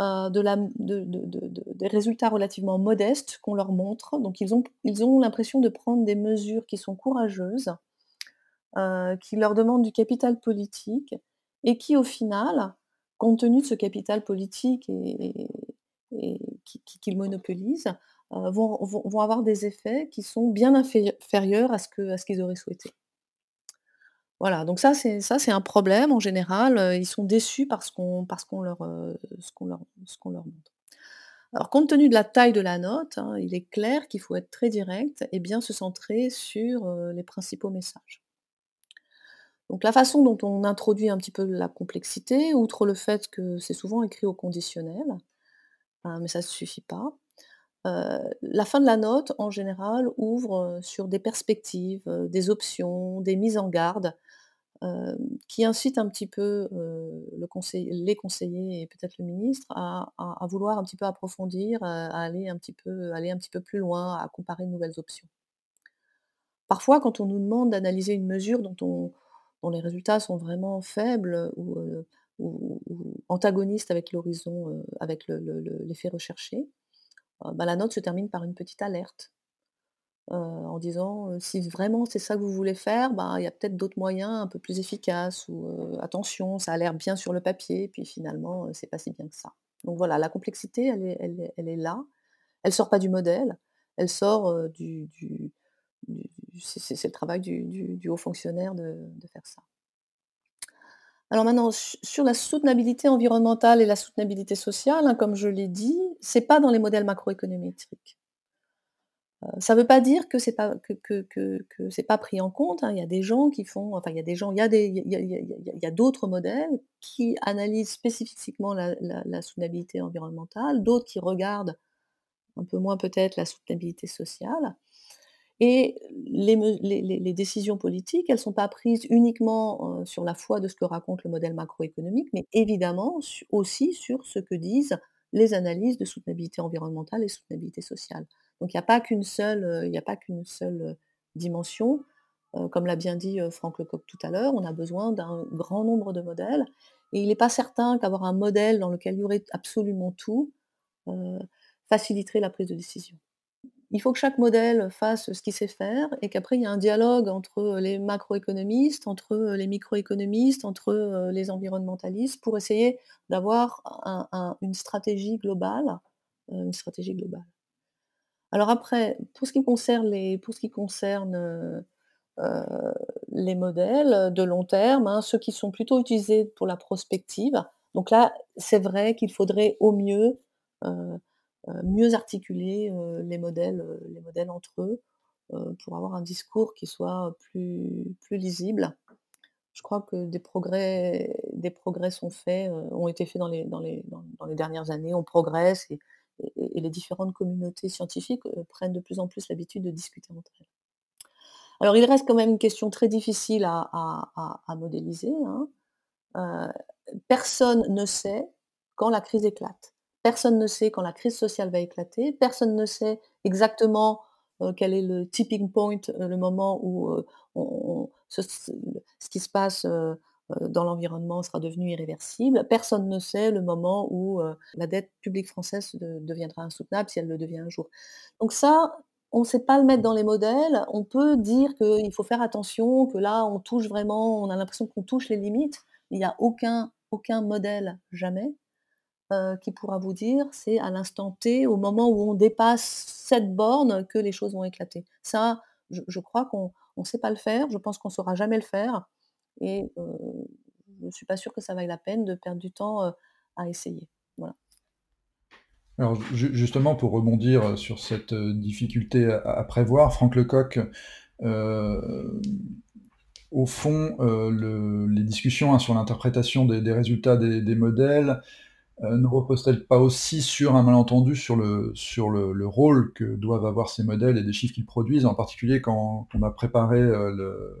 euh, des résultats relativement modestes qu'on leur montre. Donc ils ont, l'impression de prendre des mesures qui sont courageuses, euh, qui leur demandent du capital politique, et qui au final, compte tenu de ce capital politique qu'ils monopolisent, euh, vont, avoir des effets qui sont bien inférieurs à ce qu'ils auraient souhaité. Voilà, donc ça c'est un problème en général, euh, ils sont déçus euh, ce qu'on leur montre. Alors compte tenu de la taille de la note, hein, il est clair qu'il faut être très direct et bien se centrer sur, euh, les principaux messages. Donc la façon dont on introduit un petit peu la complexité, outre le fait que c'est souvent écrit au conditionnel, mais ça ne suffit pas. La fin de la note, en général, ouvre, sur des perspectives, des options, des mises en garde qui incite un petit peu les conseillers et peut-être le ministre à, vouloir un petit peu approfondir, à aller un petit peu, aller un petit peu plus loin, à comparer de nouvelles options. Parfois, quand on nous demande d'analyser une mesure dont, les résultats sont vraiment faibles ou, antagonistes avec l'horizon, avec l'effet recherché, bah, la note se termine par une petite alerte en disant, «Si vraiment c'est ça que vous voulez faire, ben, il y a peut-être d'autres moyens un peu plus efficaces» ou «Attention, ça a l'air bien sur le papier, puis finalement, c'est pas si bien que ça». Donc voilà, la complexité, elle est elle elle est là. Elle sort pas du modèle, elle sort, du c'est le travail du haut fonctionnaire de faire ça. Alors maintenant, sur la soutenabilité environnementale et la soutenabilité sociale, hein, comme je l'ai dit, c'est pas dans les modèles macroéconométriques. Euh, ça ne veut pas dire que c'est pas que, que, c'est pas pris en compte. Hein. Il y a des gens qui font, enfin il y a des gens, il y a d'autres modèles qui analysent spécifiquement la, soutenabilité environnementale, d'autres qui regardent un peu moins peut-être la soutenabilité sociale. Et les, décisions politiques, elles ne sont pas prises uniquement sur la foi de ce que raconte le modèle macroéconomique, mais évidemment aussi sur ce que disent les analyses de soutenabilité environnementale et soutenabilité sociale. Donc il n'y a pas qu'une seule, dimension. Comme l'a bien dit Franck Lecoq tout à l'heure, on a besoin d'un grand nombre de modèles. Et il n'est pas certain qu'avoir un modèle dans lequel il y aurait absolument tout faciliterait la prise de décision. Il faut que chaque modèle fasse ce qu'il sait faire et qu'après il y a un dialogue entre les macroéconomistes, entre les microéconomistes, entre les environnementalistes pour essayer d'avoir une stratégie globale, une stratégie globale. Alors après, pour ce qui concerne les, euh, euh, modèles de long terme, hein, ceux qui sont plutôt utilisés pour la prospective, donc là, c'est vrai qu'il faudrait au mieux, euh, mieux articuler, les modèles, les modèles entre eux, pour avoir un discours qui soit plus lisible. Je crois que des progrès ont été faits dans les dernières années. On progresse et les différentes communautés scientifiques euh, prennent de plus en plus l'habitude de discuter entre elles. Alors il reste quand même une question très difficile à, modéliser. Hein. Euh, personne ne sait quand la crise éclate. Personne ne sait quand la crise sociale va éclater. Personne ne sait exactement euh, quel est le tipping point, le moment où ce, qui se passe euh, dans l'environnement sera devenu irréversible. Personne ne sait le moment où euh, la dette publique française deviendra insoutenable, si elle le devient un jour. Donc ça, on ne sait pas le mettre dans les modèles. On peut dire qu'il faut faire attention, que là, on touche vraiment, on a l'impression qu'on touche les limites. Il n'y a aucun, aucun modèle, jamais, euh, qui pourra vous dire c'est à l'instant T, au moment où on dépasse cette borne, que les choses vont éclater. Ça, je, crois qu'on ne sait pas le faire. Je pense qu'on ne saura jamais le faire et je ne suis pas sûre que ça vaille la peine de perdre du temps à essayer. Voilà. Alors justement, pour rebondir sur cette difficulté à, prévoir, Franck Lecoq, au fond, les discussions hein, sur l'interprétation des, résultats des, modèles ne reposent-elles pas aussi sur un malentendu sur, le, sur le, rôle que doivent avoir ces modèles et des chiffres qu'ils produisent, en particulier quand on a préparé le,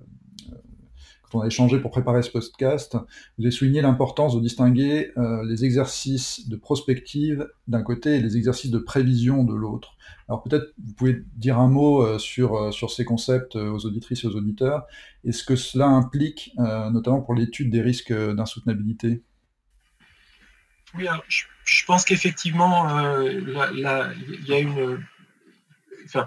quand on a échangé pour préparer ce podcast, vous avez souligné l'importance de distinguer euh, les exercices de prospective d'un côté et les exercices de prévision de l'autre. Alors peut-être vous pouvez dire un mot euh, sur, euh, sur ces concepts aux auditrices et aux auditeurs et ce que cela implique, notamment pour l'étude des risques d'insoutenabilité? Oui, je, pense qu'effectivement, il y a une... Enfin,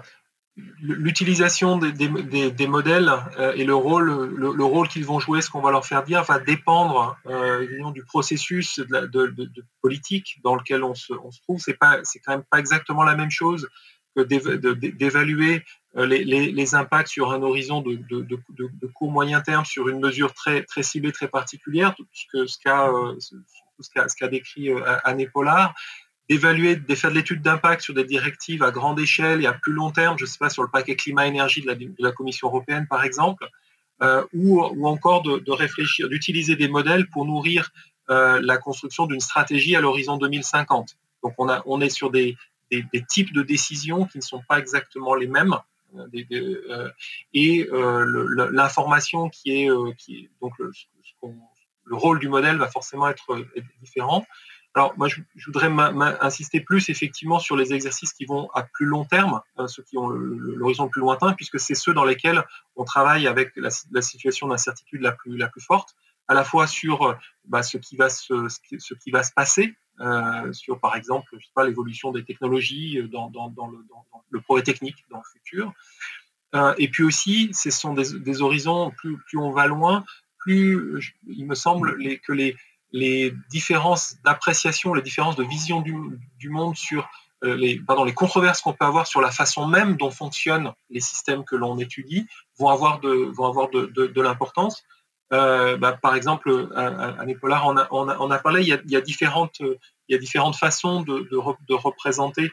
l'utilisation des, modèles euh, et le rôle, le, rôle qu'ils vont jouer, ce qu'on va leur faire dire, va dépendre euh, du processus de, politique dans lequel on se, trouve. C'est pas, c'est quand même pas exactement la même chose que d'évaluer euh, les, impacts sur un horizon de, court moyen terme sur une mesure très, ciblée, très particulière, ce ce ce qu'a décrit Anne Pollard, d'évaluer, de faire de l'étude d'impact sur des directives à grande échelle et à plus long terme, je ne sais pas, sur le paquet climat-énergie de, la, Commission européenne, par exemple, euh, ou, encore de, réfléchir, d'utiliser des modèles pour nourrir euh, la construction d'une stratégie à l'horizon 2050. Donc on, a, on est sur des, types de décisions qui ne sont pas exactement les mêmes. Euh, et l'information qui est, qui donc le, le, rôle du modèle va forcément être différent. Alors moi, je, voudrais insister plus effectivement sur les exercices qui vont à plus long terme, hein, ceux qui ont l'horizon le plus lointain, puisque c'est ceux dans lesquels on travaille avec la, situation d'incertitude la plus, forte, à la fois sur bah, ce, qui va se, passer, euh, sur par exemple l'évolution des technologies dans, le, dans, progrès technique dans le futur. Euh, et puis aussi, ce sont des, horizons, plus on va loin, plus il me semble les, que les, les différences d'appréciation, les différences de vision du, monde sur euh, les, pardon, les controverses qu'on peut avoir sur la façon même dont fonctionnent les systèmes que l'on étudie vont avoir de, vont avoir de, de, l'importance. Euh, bah, par exemple, à, Népolar, on a, on, a, a, parlé, il y a, il y a, différentes, il y a différentes façons de, de représenter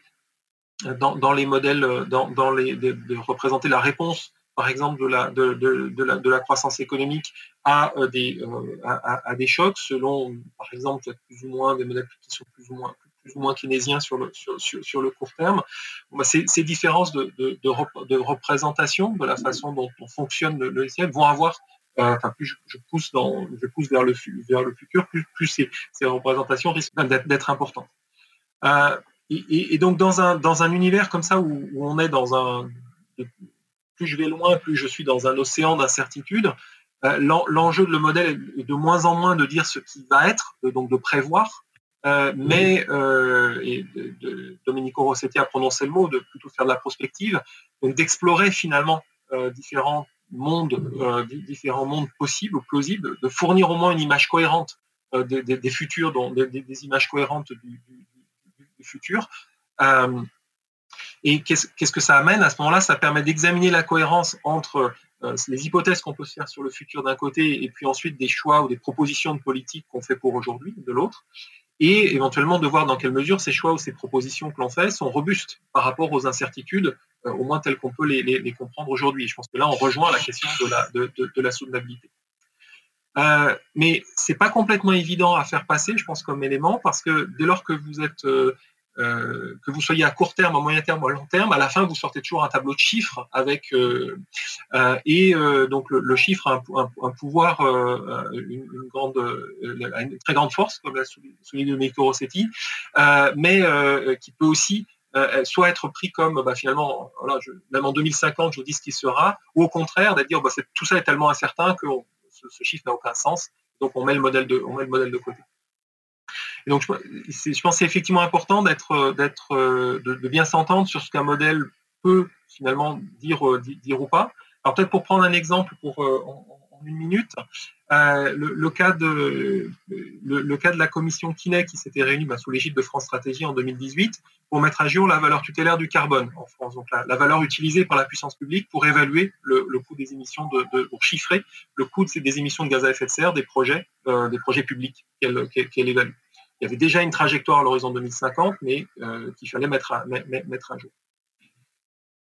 dans, dans, les modèles, dans, dans les, de, représenter la réponse par exemple de la, de, de, la, de la, croissance économique à euh, des, euh, à, des chocs selon, par exemple, plus ou moins des modèles qui sont plus ou moins, plus ou moins keynésiens sur le, sur, sur, le court terme. Bah, ces, ces, différences de, de, représentation de la façon dont on fonctionne le logiciel vont avoir euh, Enfin, plus je, pousse dans, je pousse vers le, vers le futur, plus, plus ces, ces représentations risquent d'être importantes. et, donc dans un, dans un univers comme ça où on est dans un plus je vais loin, plus je suis dans un océan d'incertitude. Euh, l'enjeu de le modèle est de moins en moins de dire ce qui va être, donc de prévoir, euh, mais euh, et Domenico Rossetti a prononcé le mot de plutôt faire de la prospective, donc d'explorer finalement différents mondes, différents mondes possibles ou plausibles, de fournir au moins une image cohérente des, futurs, des, images cohérentes du futur. Et qu'est-ce que ça amène à ce moment-là? Ça permet d'examiner la cohérence entre euh, les hypothèses qu'on peut se faire sur le futur d'un côté et puis ensuite des choix ou des propositions de politique qu'on fait pour aujourd'hui de l'autre et éventuellement de voir dans quelle mesure ces choix ou ces propositions que l'on fait sont robustes par rapport aux incertitudes, euh, au moins telles qu'on peut les, comprendre aujourd'hui. Je pense que là, on rejoint la question de la, de, la soutenabilité. Euh, mais c'est pas complètement évident à faire passer, je pense, comme élément, parce que dès lors que vous êtes euh, que vous soyez à court terme, à moyen terme ou à long terme, à la fin, vous sortez toujours un tableau de chiffres avec euh, euh, et donc le, chiffre a un, pouvoir, une, grande, une très grande force, comme l'a souligné Domenico Rossetti, mais qui peut aussi soit être pris comme bah, finalement, même en 2050, je vous dis ce qui sera, ou au contraire, de dire bah, tout ça est tellement incertain que ce, ce, chiffre n'a aucun sens, donc on met le modèle de, on met le modèle de côté donc, je, pense que c'est effectivement important d'être, euh, euh, de, bien s'entendre sur ce qu'un modèle peut finalement dire, euh, dire ou pas. Alors peut-être pour prendre un exemple pour en, une minute, le, cas de, la commission Kiné qui s'était réunie bah, sous l'égide de France Stratégie en 2018 pour mettre à jour la valeur tutélaire du carbone en France, donc la, valeur utilisée par la puissance publique pour évaluer le, coût des émissions, pour chiffrer le coût des émissions de gaz à effet de serre des projets, publics qu'elle évalue il y avait déjà une trajectoire à l'horizon 2050, mais euh, qu'il fallait mettre à, jour.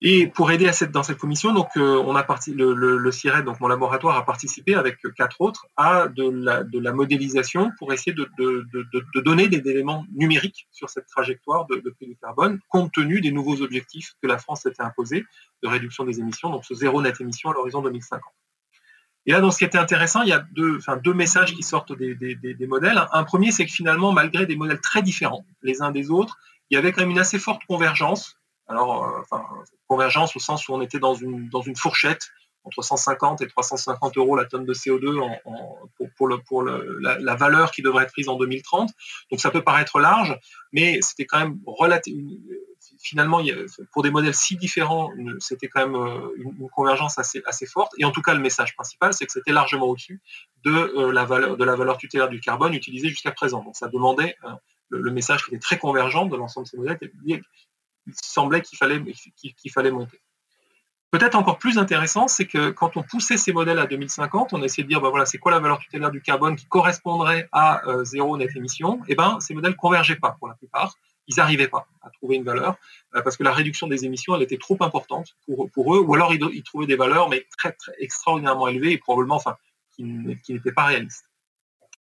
Et pour aider dans cette commission, donc euh, a le, CIRED, donc mon laboratoire, a participé avec quatre autres à de la, modélisation pour essayer de, de, de, donner des éléments numériques sur cette trajectoire de, prix du carbone, compte tenu des nouveaux objectifs que la France s'était imposés de réduction des émissions, donc ce zéro net émission à l'horizon 2050. Et là, dans ce qui était intéressant, il y a deux, enfin, deux messages qui sortent des, modèles. Un premier, c'est que finalement, malgré des modèles très différents les uns des autres, il y avait quand même une assez forte convergence. Alors, euh, enfin, convergence au sens où on était dans une, dans une fourchette entre 150 et 350 euros la tonne de CO2 en, pour, la, valeur qui devrait être prise en 2030. Donc ça peut paraître large, mais c'était quand même relativement finalement, pour des modèles si différents, c'était quand même euh, une, convergence assez, forte. Et en tout cas, le message principal, c'est que c'était largement au-dessus de, euh, la valeur, de la valeur tutélaire du carbone utilisée jusqu'à présent. Donc ça demandait, euh, le, message qui était très convergent de l'ensemble de ces modèles, il semblait qu'il fallait, fallait monter. Peut-être encore plus intéressant, c'est que quand on poussait ces modèles à 2050, on essayait de dire, ben voilà, c'est quoi la valeur tutélaire du carbone qui correspondrait à zéro net émission? Eh ben, ces modèles convergeaient pas pour la plupart ils n'arrivaient pas à trouver une valeur euh, parce que la réduction des émissions, elle était trop importante pour, eux, ou alors ils, trouvaient des valeurs mais très, très extraordinairement élevées et probablement, enfin, qui, n'étaient pas réalistes,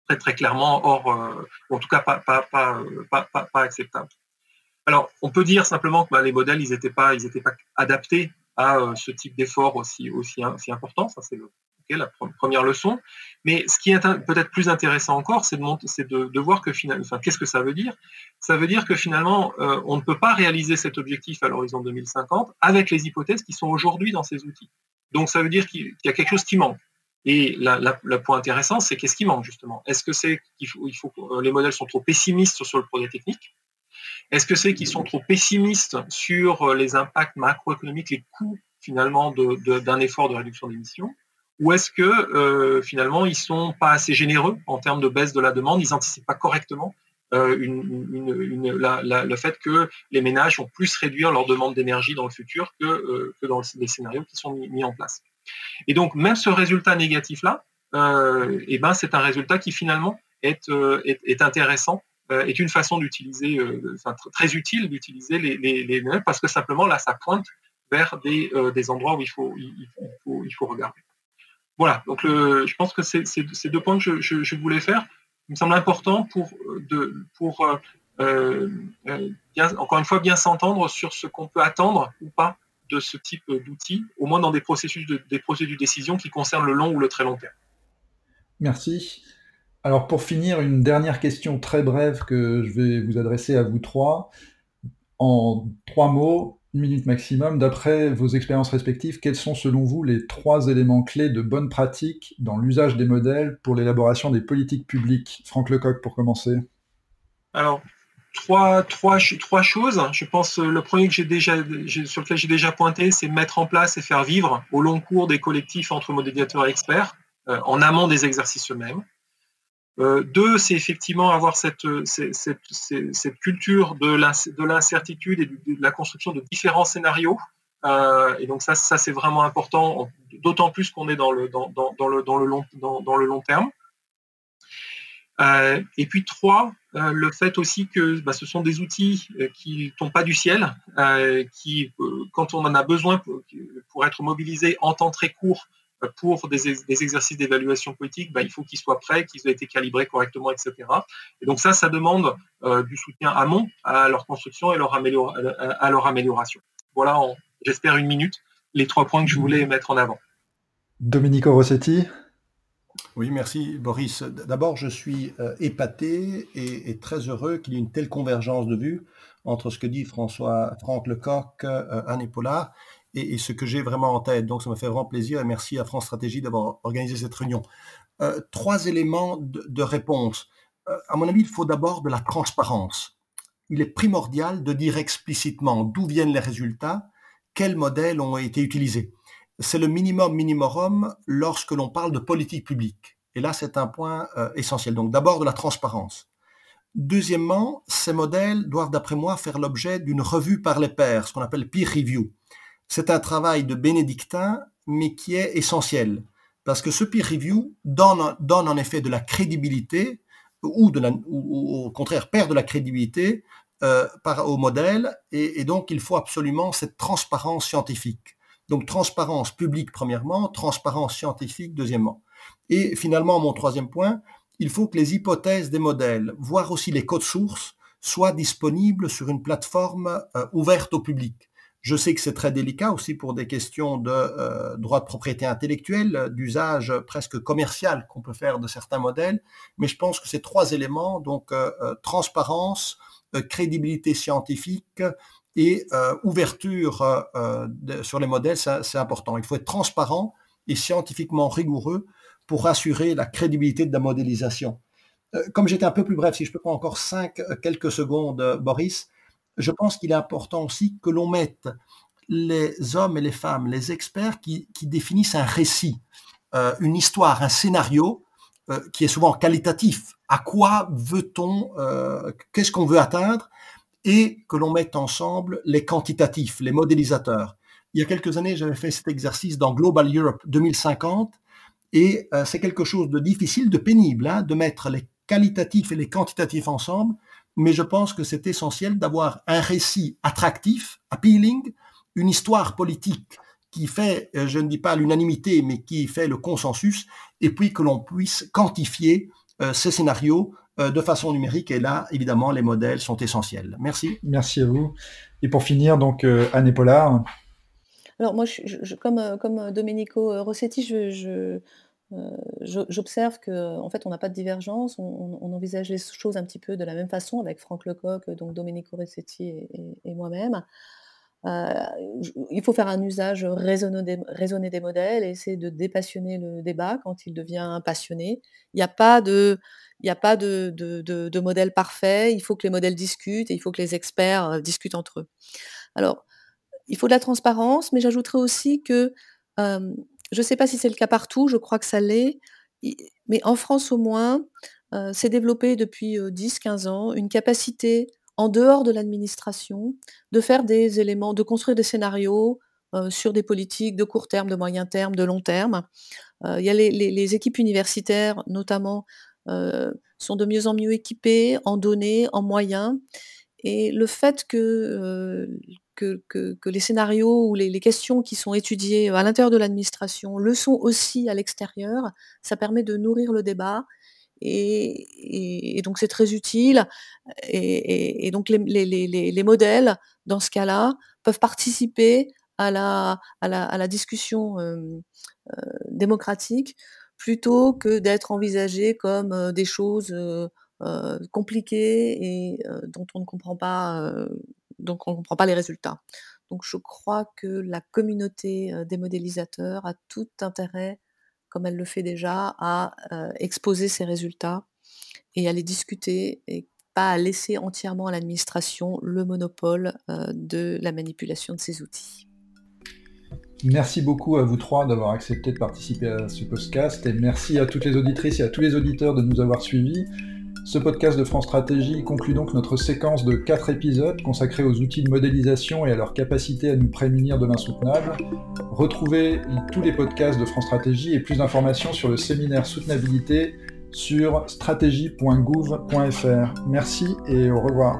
très très clairement hors, euh, en tout cas pas pas, pas, pas, pas, acceptables. Alors, on peut dire simplement que bah, les modèles, ils n'étaient pas, ils pas adaptés à euh, ce type d'effort aussi, aussi, aussi important. Ça, c'est le, la première leçon. Mais ce qui est peut-être plus intéressant encore, c'est de, de, voir que finalement, qu'est-ce que ça veut dire? Ça veut dire que finalement, euh, on ne peut pas réaliser cet objectif à l'horizon 2050 avec les hypothèses qui sont aujourd'hui dans ces outils. Donc ça veut dire qu'il y a quelque chose qui manque. Et le point intéressant, c'est qu'est-ce qui manque justement? Est-ce que c'est qu'il faut, il faut que les modèles sont trop pessimistes sur le projet technique? Est-ce que c'est qu'ils sont trop pessimistes sur les impacts macroéconomiques, les coûts finalement d'un effort de réduction d'émissions? Ou est-ce que euh, finalement ils sont pas assez généreux en termes de baisse de la demande, ils n'anticipent pas correctement euh, le fait que les ménages vont plus réduire leur demande d'énergie dans le futur que, euh, dans les scénarios qui sont mis, en place. Et donc même ce résultat négatif-là, eh ben, c'est un résultat qui finalement est, est, intéressant, est une façon d'utiliser, enfin, très utile d'utiliser les, les, parce que simplement là ça pointe vers des, des endroits où il faut, il faut, il faut regarder. Voilà, donc je pense que ces deux points que je, voulais faire. Me semble important pour, pour euh, euh, encore une fois, bien s'entendre sur ce qu'on peut attendre ou pas de ce type d'outils, au moins dans des processus de, des procédures de décision qui concernent le long ou le très long terme. Merci. Alors pour finir, une dernière question très brève que je vais vous adresser à vous trois. En trois mots, une minute maximum. D'après vos expériences respectives, quels sont selon vous les trois éléments clés de bonne pratique dans l'usage des modèles pour l'élaboration des politiques publiques? Franck Lecoq, pour commencer. Alors, trois, trois, trois choses. Je pense euh, le premier que j'ai déjà, sur lequel j'ai déjà pointé, c'est mettre en place et faire vivre au long cours des collectifs entre modéliateurs et experts, euh, en amont des exercices eux-mêmes. Euh, deux, c'est effectivement avoir cette, euh, cette, culture de l'incertitude et de, la construction de différents scénarios. Euh, et donc ça, ça c'est vraiment important, d'autant plus qu'on est dans le, dans, le, dans, le long, dans, le long terme. et puis trois, le fait aussi que bah, ce sont des outils qui ne tombent pas du ciel, qui, quand on en a besoin pour, pour, être mobilisés en temps très court, pour des, exercices d'évaluation politique, bah, il faut qu'ils soient prêts, qu'ils aient été calibrés correctement, etc. Et donc ça, ça demande euh, du soutien amont à leur construction et leur à leur amélioration. Voilà, j'espère une minute, les trois points que je voulais mettre en avant. Domenico Rossetti oui, merci Boris. D'abord, je suis euh, épaté et, très heureux qu'il y ait une telle convergence de vues entre ce que dit François Franck Lecoq, euh, Anne Paula, et, ce que j'ai vraiment en tête. Donc, ça me fait vraiment plaisir et merci à France Stratégie d'avoir organisé cette réunion. Euh, trois éléments de, réponse. Euh, à mon avis, il faut d'abord de la transparence. Il est primordial de dire explicitement d'où viennent les résultats, quels modèles ont été utilisés. C'est le minimum minimum lorsque l'on parle de politique publique. Et là, c'est un point euh, essentiel. Donc, d'abord de la transparence. Deuxièmement, ces modèles doivent, d'après moi, faire l'objet d'une revue par les pairs, ce qu'on appelle peer review. C'est un travail de bénédictin, mais qui est essentiel, parce que ce peer review donne, en effet de la crédibilité, ou, au contraire perd de la crédibilité euh, au modèle, et, donc il faut absolument cette transparence scientifique. Donc transparence publique premièrement, transparence scientifique deuxièmement. Et finalement, mon troisième point, il faut que les hypothèses des modèles, voire aussi les codes sources, soient disponibles sur une plateforme euh, ouverte au public Je sais que c'est très délicat aussi pour des questions de euh, droit de propriété intellectuelle, d'usage presque commercial qu'on peut faire de certains modèles, mais je pense que ces trois éléments, donc euh, euh, transparence, crédibilité scientifique et ouverture sur les modèles, c'est important. Il faut être transparent et scientifiquement rigoureux pour assurer la crédibilité de la modélisation. comme j'étais un peu plus bref, si je peux prendre encore cinq quelques secondes, Boris, je pense qu'il est important aussi que l'on mette les hommes et les femmes, les experts qui, définissent un récit, euh, une histoire, un scénario euh, qui est souvent qualitatif. À quoi veut-on, euh, qu'est-ce qu'on veut atteindre? Et que l'on mette ensemble les quantitatifs, les modélisateurs. Il y a quelques années, j'avais fait cet exercice dans Global Europe 2050 et c'est quelque chose de difficile, de pénible, hein, de mettre les qualitatifs et les quantitatifs ensemble mais je pense que c'est essentiel d'avoir un récit attractif, appealing, une histoire politique qui fait, euh, je ne dis pas l'unanimité, mais qui fait le consensus, et puis que l'on puisse quantifier euh, ces scénarios euh, de façon numérique. Et là, évidemment, les modèles sont essentiels. Merci. Merci à vous. Et pour finir, donc, Anne Pollard. Alors moi, je, comme, comme Domenico Rossetti, je, euh, j'observe qu'en fait, on n'a pas de divergence, on, envisage les choses un petit peu de la même façon avec Franck Lecoq, donc Domenico Rossetti et, moi-même. Euh, il faut faire un usage raisonné des, des modèles et essayer de dépassionner le débat quand il devient passionné. Il n'y a pas de, il a pas de, modèle parfait, il faut que les modèles discutent et il faut que les experts euh, discutent entre eux. Alors, il faut de la transparence, mais j'ajouterais aussi que je ne sais pas si c'est le cas partout, je crois que ça l'est, mais en France au moins, euh, s'est développé depuis 10-15 euh, ans une capacité en dehors de l'administration de faire des éléments, de construire des scénarios euh, sur des politiques de court terme, de moyen terme, de long terme. il y a les, équipes universitaires, notamment, sont de mieux en mieux équipées en données, en moyens. Et le fait que, que, les scénarios ou les, questions qui sont étudiées à l'intérieur de l'administration le sont aussi à l'extérieur. Ça permet de nourrir le débat. Et, donc c'est très utile. Et, donc les, modèles, dans ce cas-là, peuvent participer à la, à la, discussion démocratique plutôt que d'être envisagés comme des choses compliquées et dont on ne comprend pas donc on comprend pas les résultats. Donc je crois que la communauté des modélisateurs a tout intérêt, comme elle le fait déjà, à exposer ses résultats et à les discuter et pas à laisser entièrement à l'administration le monopole de la manipulation de ces outils. Merci beaucoup à vous trois d'avoir accepté de participer à ce podcast et merci à toutes les auditrices et à tous les auditeurs de nous avoir suivis. Ce podcast de France Stratégie conclut donc notre séquence de 4 épisodes consacrés aux outils de modélisation et à leur capacité à nous prémunir de l'insoutenable. Retrouvez tous les podcasts de France Stratégie et plus d'informations sur le séminaire soutenabilité sur stratégie.gouv.fr. Merci et au revoir.